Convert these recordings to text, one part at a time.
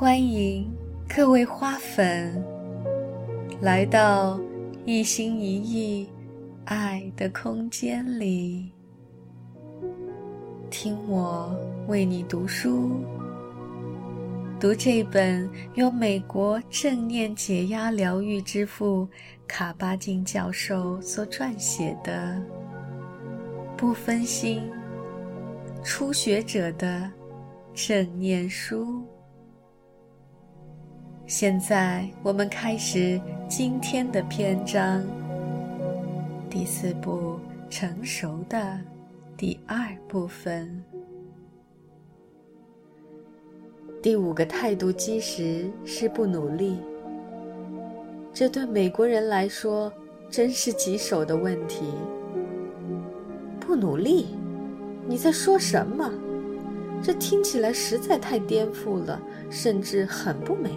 欢迎各位花粉来到一心一意爱的空间里，听我为你读书，读这本由美国正念解压疗愈之父卡巴金教授所撰写的不分心初学者的正念书。现在我们开始今天的篇章，第四步成熟的第二部分。第五个态度基石是不努力。这对美国人来说真是棘手的问题。不努力？你在说什么？这听起来实在太颠覆了，甚至很不美。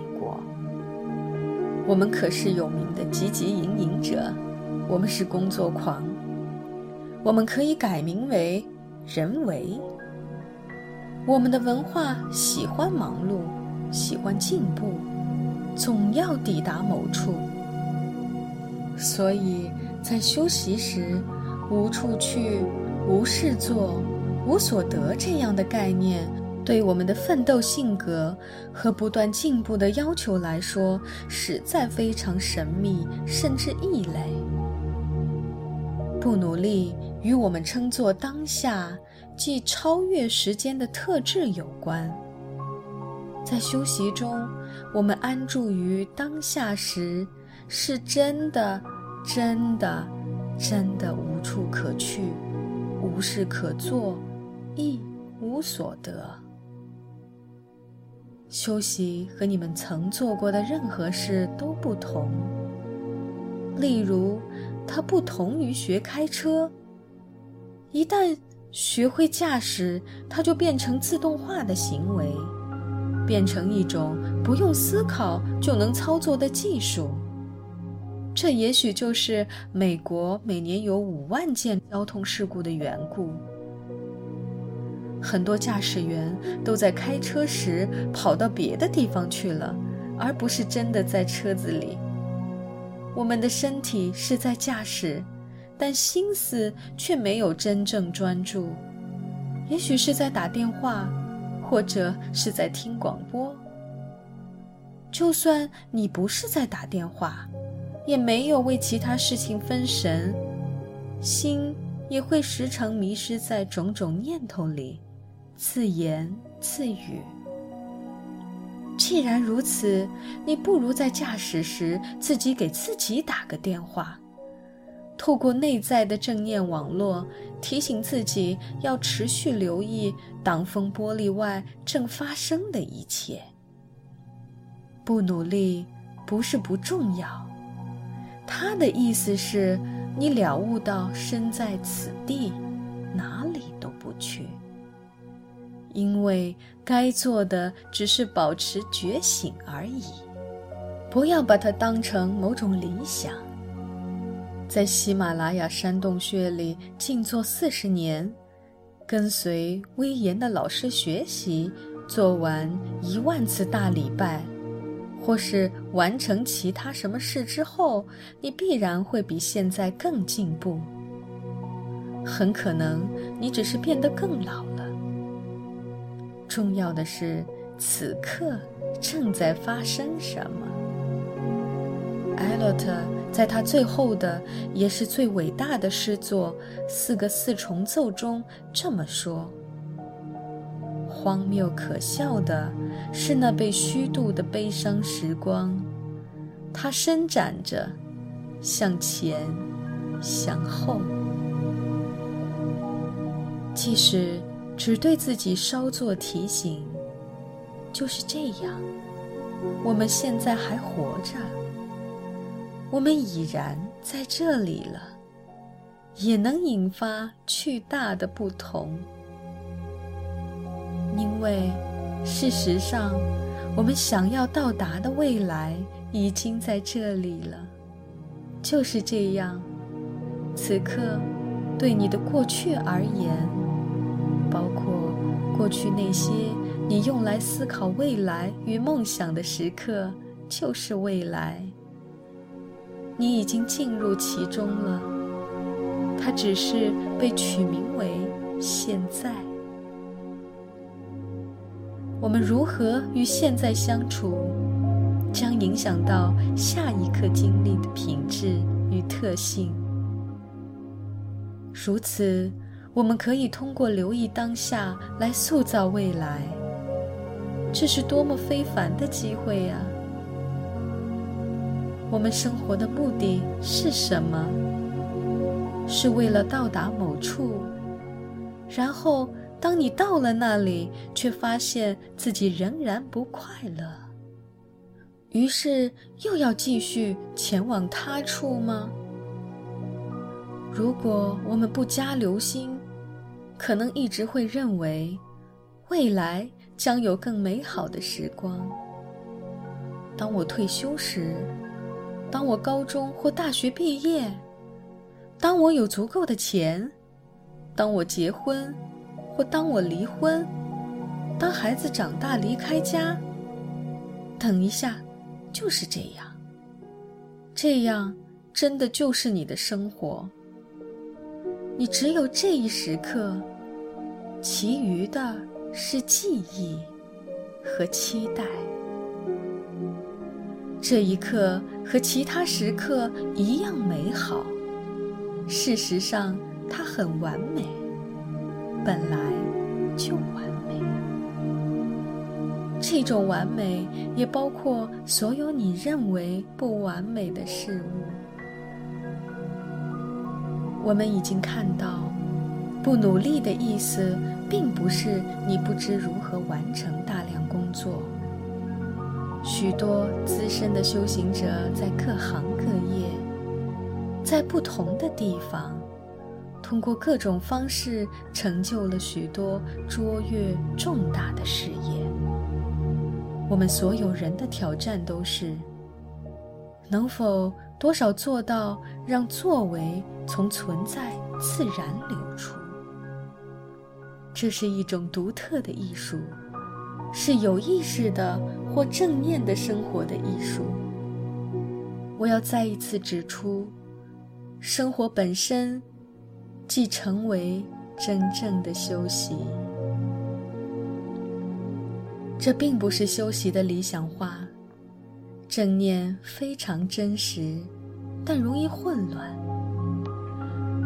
我们可是有名的汲汲营营者，我们是工作狂，我们可以改名为人为。我们的文化喜欢忙碌，喜欢进步，总要抵达某处。所以在休息时，无处去、无事做、无所得这样的概念。对我们的奋斗性格和不断进步的要求来说，实在非常神秘，甚至异类。不努力与我们称作当下，即超越时间的特质有关。在修习中，我们安住于当下时，是真的、真的、真的无处可去，无事可做，亦无所得。休息和你们曾做过的任何事都不同。例如，它不同于学开车。一旦学会驾驶，它就变成自动化的行为，变成一种不用思考就能操作的技术。这也许就是美国每年有五万件交通事故的缘故。很多驾驶员都在开车时跑到别的地方去了，而不是真的在车子里。我们的身体是在驾驶，但心思却没有真正专注，也许是在打电话，或者是在听广播。就算你不是在打电话，也没有为其他事情分神，心也会时常迷失在种种念头里。自言自语。既然如此，你不如在驾驶时自己给自己打个电话，透过内在的正念网络，提醒自己要持续留意挡风玻璃外正发生的一切。不努力不是不重要，他的意思是，你了悟到身在此地，哪里都不去。因为该做的只是保持觉醒而已，不要把它当成某种理想。在喜马拉雅山洞穴里静坐四十年，跟随威严的老师学习，做完一万次大礼拜，或是完成其他什么事之后，你必然会比现在更进步。很可能你只是变得更老了。重要的是，此刻正在发生什么。艾洛特在他最后的也是最伟大的诗作《四个四重奏》中这么说：“荒谬可笑的是那被虚度的悲伤时光，它伸展着，向前，向后，即使。”只对自己稍作提醒，就是这样。我们现在还活着，我们已然在这里了，也能引发巨大的不同。因为事实上，我们想要到达的未来已经在这里了。就是这样，此刻对你的过去而言。包括过去那些你用来思考未来与梦想的时刻就是未来。你已经进入其中了，它只是被取名为现在。我们如何与现在相处，将影响到下一刻经历的品质与特性。如此，我们可以通过留意当下来塑造未来。这是多么非凡的机会呀！我们生活的目的是什么？是为了到达某处，然后当你到了那里，却发现自己仍然不快乐，于是又要继续前往他处吗？如果我们不加留心，可能一直会认为未来将有更美好的时光。当我退休时。当我高中或大学毕业，当我有足够的钱，当我结婚，或当我离婚，当孩子长大离开家，等一下，就是这样。这样真的就是你的生活。你只有这一时刻，其余的是记忆和期待。这一刻和其他时刻一样美好。事实上，它很完美，本来就完美。这种完美也包括所有你认为不完美的事物。我们已经看到，不努力的意思，并不是你不知如何完成大量工作。许多资深的修行者在各行各业，在不同的地方，通过各种方式成就了许多卓越重大的事业。我们所有人的挑战都是：能否多少做到让作为从存在自然流？这是一种独特的艺术。是有意识的或正念的生活的艺术。我要再一次指出，生活本身即成为真正的休息。这并不是休息的理想化。正念非常真实，但容易混乱。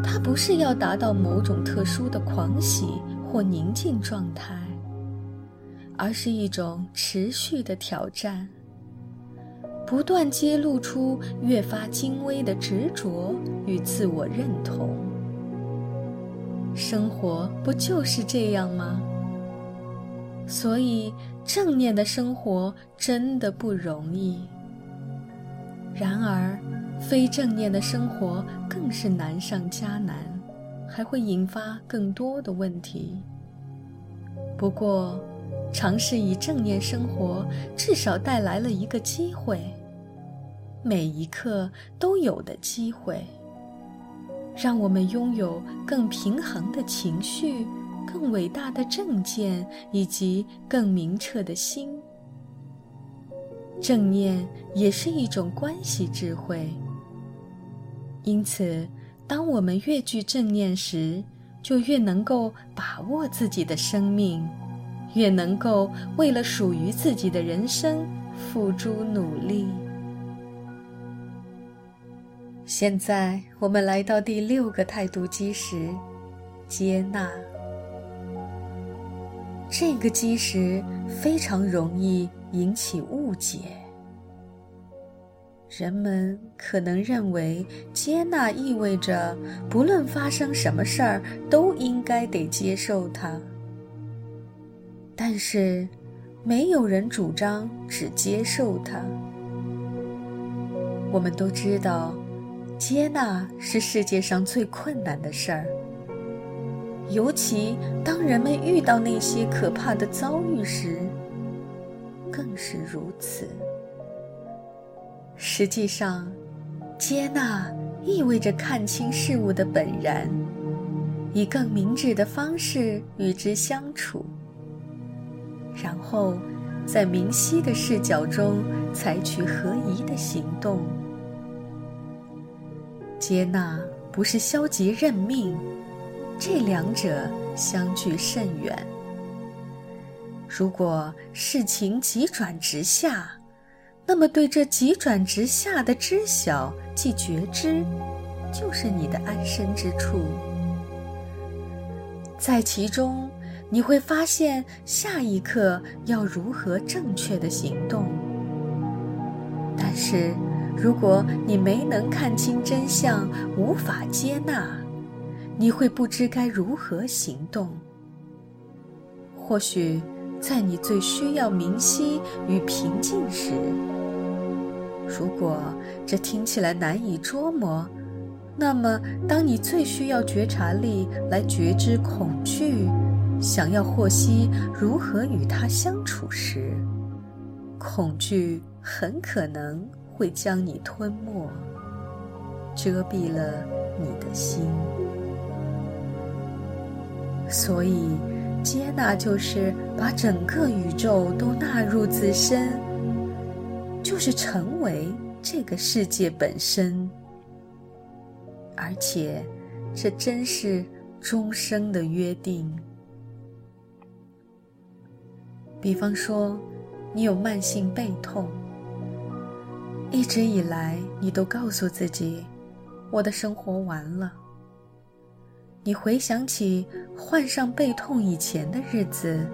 它不是要达到某种特殊的狂喜或宁静状态。而是一种持续的挑战，不断揭露出越发精微的执着与自我认同。生活不就是这样吗？所以正念的生活真的不容易。然而，非正念的生活更是难上加难，还会引发更多的问题。不过，尝试以正念生活，至少带来了一个机会。每一刻都有的机会，让我们拥有更平衡的情绪、更伟大的正见以及更明澈的心。正念也是一种关系智慧。因此，当我们越具正念时，就越能够把握自己的生命。越能够为了属于自己的人生付诸努力。现在我们来到第六个态度基石——接纳。这个基石非常容易引起误解。人们可能认为接纳意味着不论发生什么事儿，都应该得接受它。但是，没有人主张只接受它。我们都知道，接纳是世界上最困难的事儿。尤其当人们遇到那些可怕的遭遇时，更是如此。实际上，接纳意味着看清事物的本然，以更明智的方式与之相处。然后在明晰的视角中采取合宜的行动。接纳不是消极认命，这两者相距甚远。如果事情急转直下，那么对这急转直下的知晓即觉知，就是你的安身之处。在其中，你会发现下一刻要如何正确的行动。但是，如果你没能看清真相，无法接纳，你会不知该如何行动。或许。在你最需要明晰与平静时，如果这听起来难以捉摸，那么当你最需要觉察力来觉知恐惧，想要获悉如何与它相处时，恐惧很可能会将你吞没，遮蔽了你的心。所以。接纳就是把整个宇宙都纳入自身，就是成为这个世界本身，而且这真是终生的约定。比方说，你有慢性背痛，一直以来你都告诉自己，我的生活完了。你回想起患上背痛以前的日子，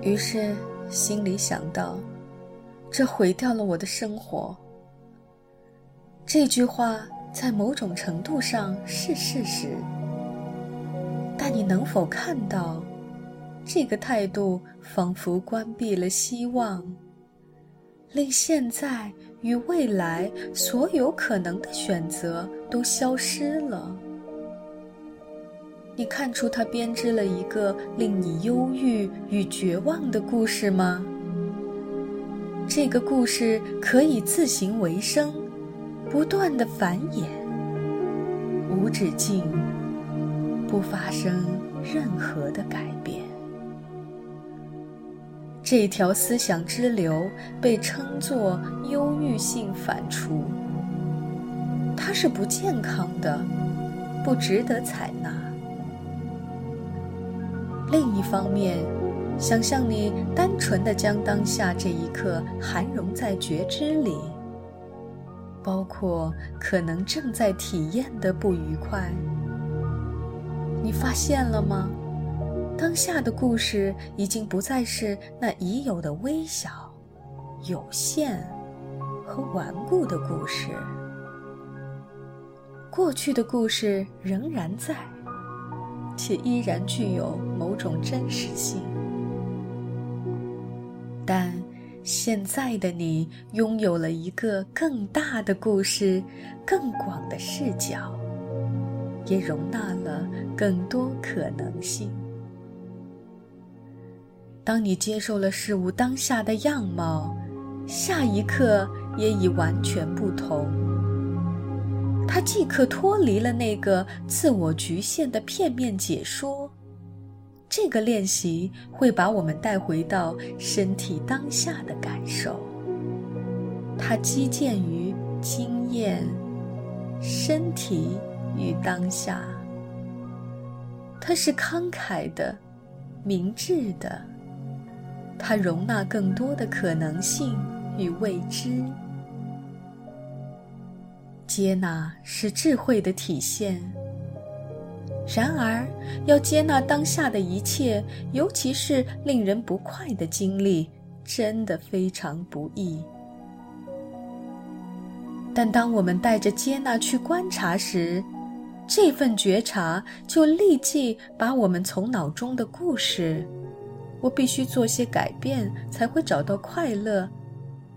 于是心里想到：这毁掉了我的生活。这句话在某种程度上是事实，但你能否看到，这个态度仿佛关闭了希望，令现在与未来所有可能的选择都消失了？你看出他编织了一个令你忧郁与绝望的故事吗？这个故事可以自行为生，不断的繁衍，无止境，不发生任何的改变。这条思想之流被称作忧郁性反刍，它是不健康的，不值得采纳。另一方面，想象你单纯的将当下这一刻含融在觉知里，包括可能正在体验的不愉快。你发现了吗？当下的故事已经不再是那已有的微小、有限和顽固的故事，过去的故事仍然在。且依然具有某种真实性，但现在的你拥有了一个更大的故事，更广的视角，也容纳了更多可能性。当你接受了事物当下的样貌，下一刻也已完全不同。它即刻脱离了那个自我局限的片面解说。这个练习会把我们带回到身体当下的感受。它基建于经验、身体与当下。它是慷慨的、明智的。它容纳更多的可能性与未知。接纳是智慧的体现。然而，要接纳当下的一切，尤其是令人不快的经历，真的非常不易。但当我们带着接纳去观察时，这份觉察就立即把我们从脑中的故事“我必须做些改变才会找到快乐”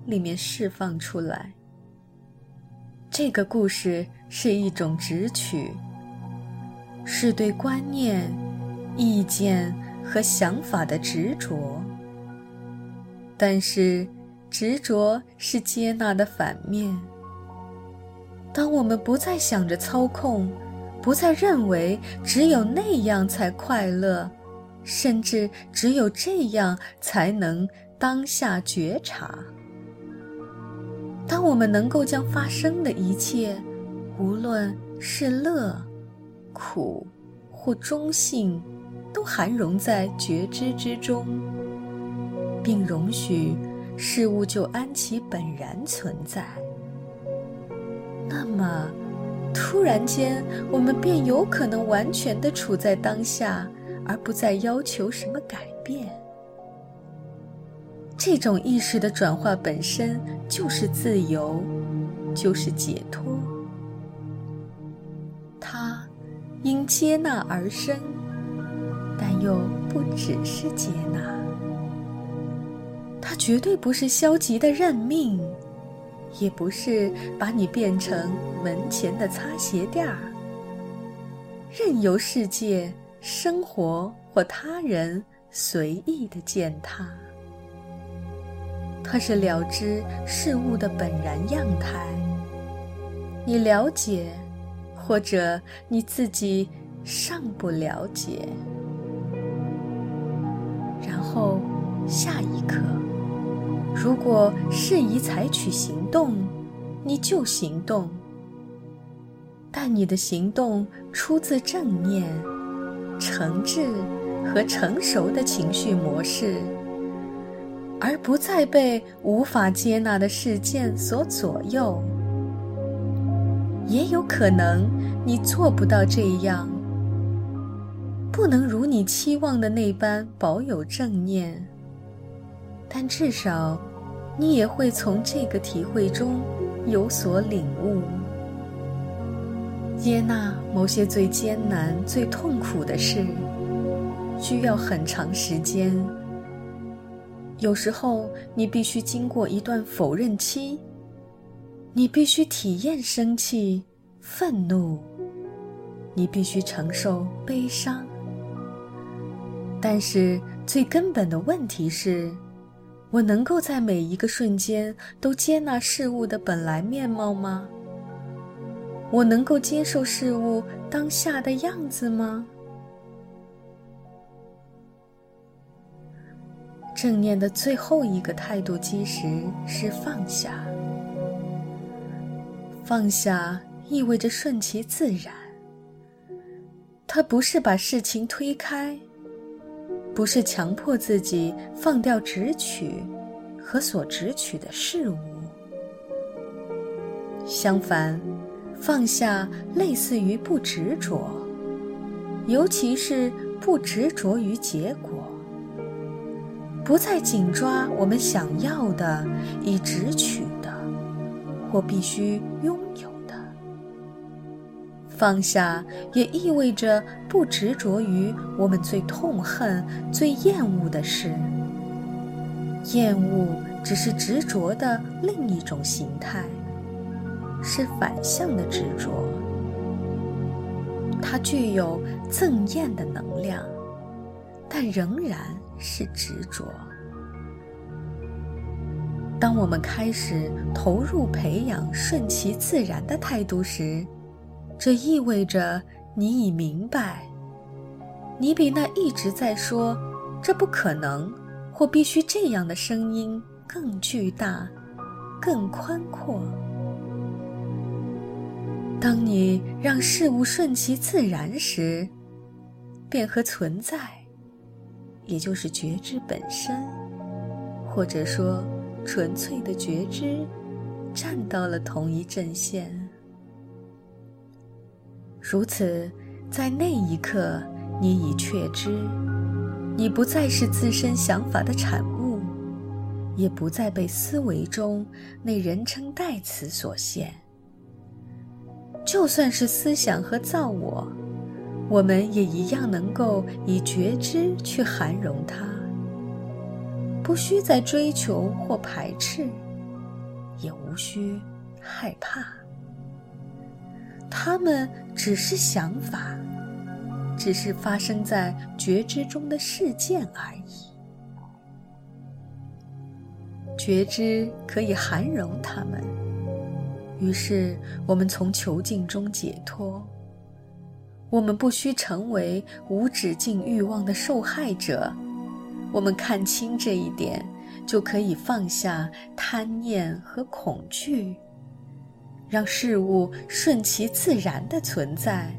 里面释放出来。这个故事是一种直取，是对观念、意见和想法的执着。但是，执着是接纳的反面。当我们不再想着操控，不再认为只有那样才快乐，甚至只有这样才能当下觉察。当我们能够将发生的一切，无论是乐、苦或中性，都含容在觉知之中，并容许事物就安其本然存在，那么，突然间，我们便有可能完全的处在当下，而不再要求什么改变。这种意识的转化本身就是自由，就是解脱。因接纳而生，但又不只是接纳。它绝对不是消极的认命，也不是把你变成门前的擦鞋垫儿，任由世界、生活或他人随意的践踏。它是了知事物的本然样态。你了解，或者你自己尚不了解。然后，下一刻，如果适宜采取行动，你就行动。但你的行动出自正念、诚挚和成熟的情绪模式。而不再被无法接纳的事件所左右，也有可能你做不到这样，不能如你期望的那般保有正念。但至少，你也会从这个体会中有所领悟。接纳某些最艰难、最痛苦的事，需要很长时间。有时候，你必须经过一段否认期，你必须体验生气、愤怒，你必须承受悲伤。但是，最根本的问题是：我能够在每一个瞬间都接纳事物的本来面貌吗？我能够接受事物当下的样子吗？正念的最后一个态度基石是放下。放下意味着顺其自然。它不是把事情推开，不是强迫自己放掉执取和所执取的事物。相反，放下类似于不执着，尤其是不执着于结果。不再紧抓我们想要的、以直取，或必须拥有的。放下也意味着不执着于我们最痛恨、最厌恶的事。厌恶只是执着的另一种形态，是反向的执着。它具有憎厌的能量，但仍然。是执着。当我们开始投入培养顺其自然的态度时，这意味着你已明白，你比那一直在说“这不可能”或“必须这样的”声音更巨大、更宽阔。当你让事物顺其自然时，便和存在。也就是觉知本身，或者说纯粹的觉知，站到了同一阵线。如此，在那一刻，你已确知，你不再是自身想法的产物，也不再被思维中那人称代词所限。就算是思想和造我。我们也一样能够以觉知去涵容它，不需再追求或排斥，也无需害怕。它们只是想法，只是发生在觉知中的事件而已。觉知可以涵容它们，于是我们从囚禁中解脱。我们不需成为无止境欲望的受害者。我们看清这一点，就可以放下贪念和恐惧，让事物顺其自然的存在，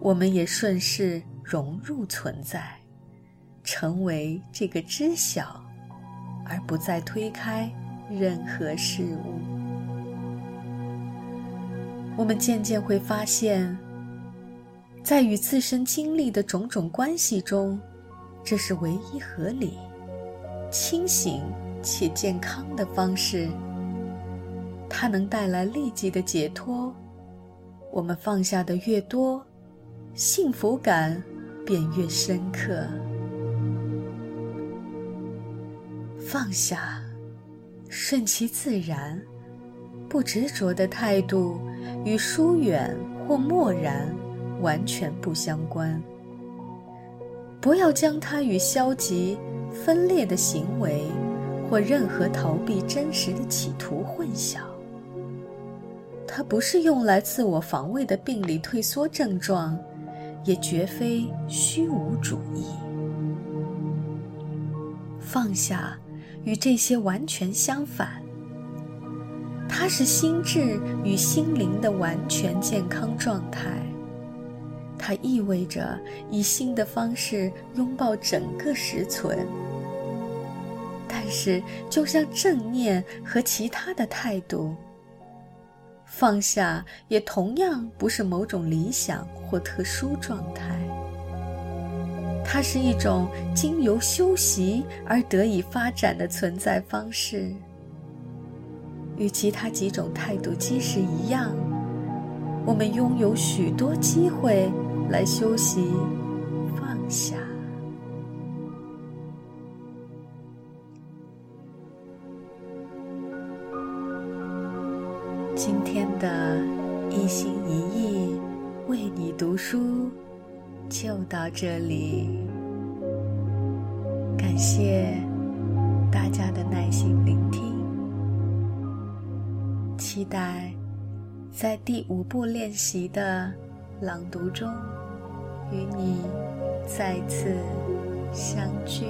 我们也顺势融入存在，成为这个知晓，而不再推开任何事物。我们渐渐会发现，在与自身经历的种种关系中。这是唯一合理、清醒且健康的方式。它能带来立即的解脱。我们放下的越多，幸福感便越深刻。放下，顺其自然，不执着的态度，与疏远或漠然完全不相关。不要将它与消极、分裂的行为，或任何逃避真实的企图混淆。它不是用来自我防卫的病理退缩症状，也绝非虚无主义。放下，与这些完全相反。它是心智与心灵的完全健康状态。它意味着以新的方式拥抱整个实存，但是就像正念和其他的态度，放下也同样不是某种理想或特殊状态。它是一种经由修习而得以发展的存在方式，与其他几种态度即使一样，我们拥有许多机会。来修习放下。今天的一心一意为你读书就到这里，感谢大家的耐心聆听，期待在第五步练习的朗读中。与你再次相聚。